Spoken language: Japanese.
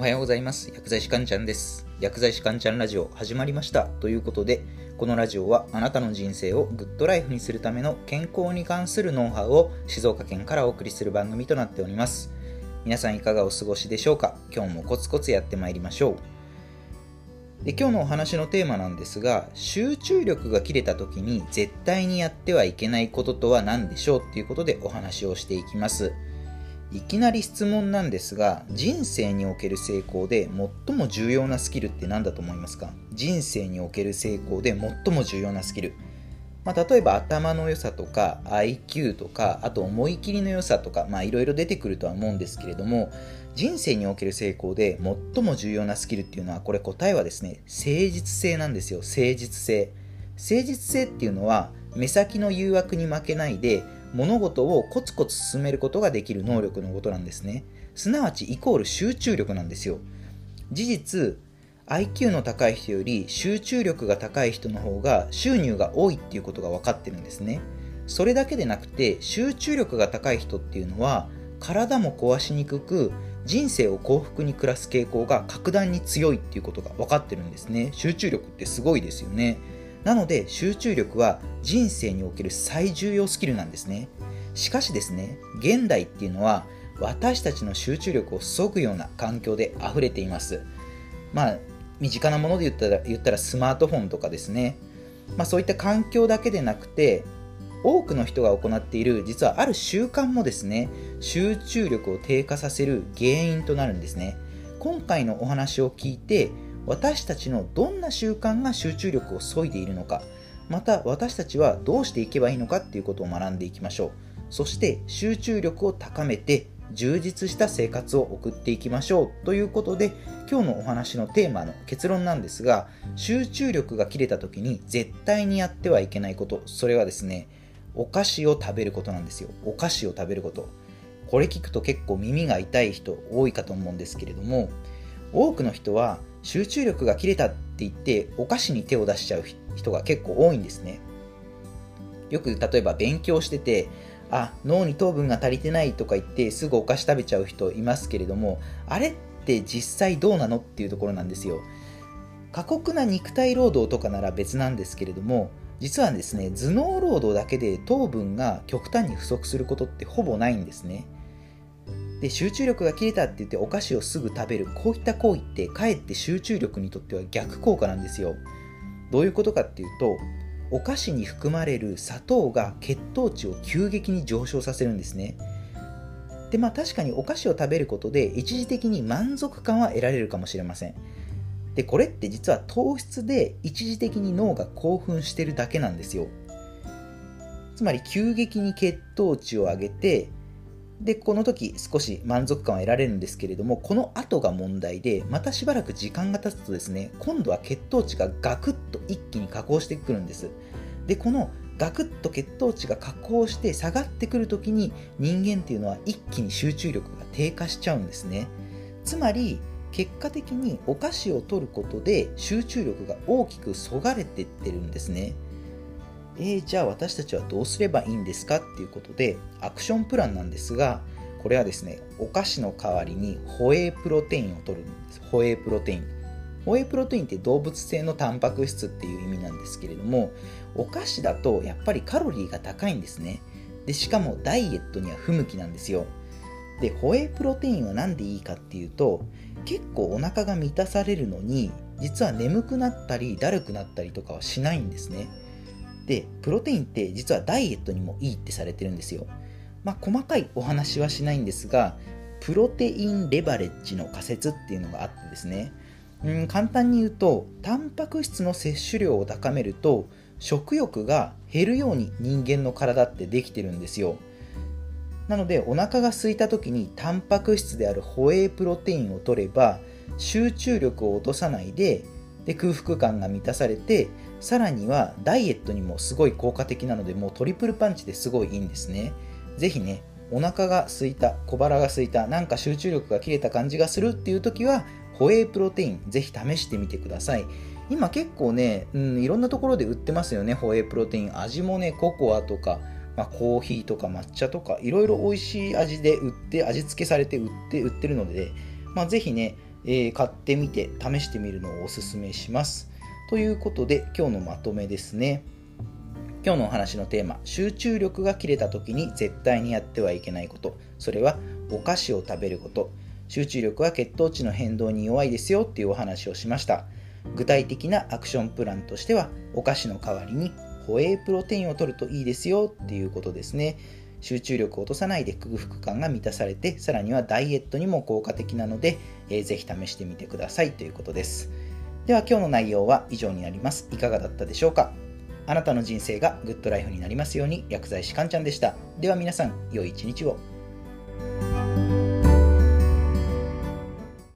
おはようございます。薬剤師かんちゃんです。薬剤師かんちゃんラジオ始まりました。ということで、このラジオはあなたの人生をグッドライフにするための健康に関するノウハウを静岡県からお送りする番組となっております。皆さんいかがお過ごしでしょうか？今日もコツコツやってまいりましょう。で今日のお話のテーマなんですが、集中力が切れた時に絶対にやってはいけないこととは何でしょう？っていうことでお話をしていきます。いきなり質問なんですが人生における成功で最も重要なスキルって何だと思いますか？人生における成功で最も重要なスキル、まあ、例えば頭の良さとか IQ とかあと思い切りの良さとかいろいろ出てくるとは思うんですけれども人生における成功で最も重要なスキルっていうのはこれ答えはですね誠実性なんですよ誠実性。誠実性っていうのは目先の誘惑に負けないで物事をコツコツ進めることができる能力のことなんですね。すなわちイコール集中力なんですよ。事実 IQ の高い人より集中力が高い人の方が収入が多いっていうことが分かってるんですね。それだけでなくて集中力が高い人っていうのは体も壊しにくく人生を幸福に暮らす傾向が格段に強いっていうことが分かってるんですね。集中力ってすごいですよね。なので集中力は人生における最重要スキルなんですね。しかしですね現代っていうのは私たちの集中力をそぐような環境で溢れています。まあ身近なもので言ったら言ったらスマートフォンとかですね、まあ、そういった環境だけでなくて多くの人が行っている実はある習慣もですね集中力を低下させる原因となるんですね。今回のお話を聞いて私たちのどんな習慣が集中力を削いでいるのかまた私たちはどうしていけばいいのかっていうことを学んでいきましょう。そして集中力を高めて充実した生活を送っていきましょう。ということで今日のお話のテーマの結論なんですが集中力が切れた時に絶対にやってはいけないこと。それはですねお菓子を食べることなんですよ。お菓子を食べること。これ聞くと結構耳が痛い人多いかと思うんですけれども多くの人は集中力が切れたって言ってお菓子に手を出しちゃう人が結構多いんですね。よく例えば勉強しててあ脳に糖分が足りてないとか言ってすぐお菓子食べちゃう人いますけれどもあれって実際どうなのっていうところなんですよ。過酷な肉体労働とかなら別なんですけれども実はですね頭脳労働だけで糖分が極端に不足することってほぼないんですね。で集中力が切れたって言ってお菓子をすぐ食べる。こういった行為ってかえって集中力にとっては逆効果なんですよ。どういうことかっていうとお菓子に含まれる砂糖が血糖値を急激に上昇させるんですね。でまあ確かにお菓子を食べることで一時的に満足感は得られるかもしれません。でこれって実は糖質で一時的に脳が興奮してるだけなんですよ。つまり急激に血糖値を上げてでこの時少し満足感は得られるんですけれどもこの後が問題でまたしばらく時間が経つとですね今度は血糖値がガクッと一気に下降してくるんです。でこのガクッと血糖値が下降して下がってくる時に人間っていうのは一気に集中力が低下しちゃうんですね。つまり結果的にお菓子を取ることで集中力が大きくそがれてってるんですね。えー、じゃあ私たちはどうすればいいんですかっていうことでアクションプランなんですがこれはですねお菓子の代わりにホエイプロテインを取るんです。ホエイプロテイン。ホエイプロテインって動物性のタンパク質っていう意味なんですけれどもお菓子だとやっぱりカロリーが高いんですね。でしかもダイエットには不向きなんですよ。でホエイプロテインは何でいいかっていうと結構お腹が満たされるのに実は眠くなったりだるくなったりとかはしないんですね。でプロテインって実はダイエットにもいいってされてるんですよ。まあ細かいお話はしないんですがプロテインレバレッジの仮説っていうのがあってですね。うん簡単に言うとタンパク質の摂取量を高めると食欲が減るように人間の体ってできてるんですよ。なのでお腹が空いた時にタンパク質であるホエイプロテインを取れば集中力を落とさないでで空腹感が満たされてさらにはダイエットにもすごい効果的なのでもうトリプルパンチですごいいいんですね。ぜひねお腹が空いた小腹が空いたなんか集中力が切れた感じがするっていう時はホエイプロテインぜひ試してみてください。今結構ね、うん、いろんなところで売ってますよねホエイプロテイン。味もねココアとか、まあ、コーヒーとか抹茶とかいろいろ美味しい味で売って味付けされて売って売ってるので、まあ、ぜひねえー、買ってみて試してみるのをおすすめします。ということで今日のまとめですね。今日のお話のテーマ集中力が切れた時に絶対にやってはいけないこと。それはお菓子を食べること。集中力は血糖値の変動に弱いですよ。っていうお話をしました。具体的なアクションプランとしてはお菓子の代わりにホエイプロテインを取るといいですよ。っていうことですね。集中力を落とさないで空腹感が満たされてさらにはダイエットにも効果的なので、えー、ぜひ試してみてください。ということです。では今日の内容は以上になりますいかがだったでしょうか？あなたの人生がグッドライフになりますように薬剤師かんちゃんでした。では皆さん、良い一日を。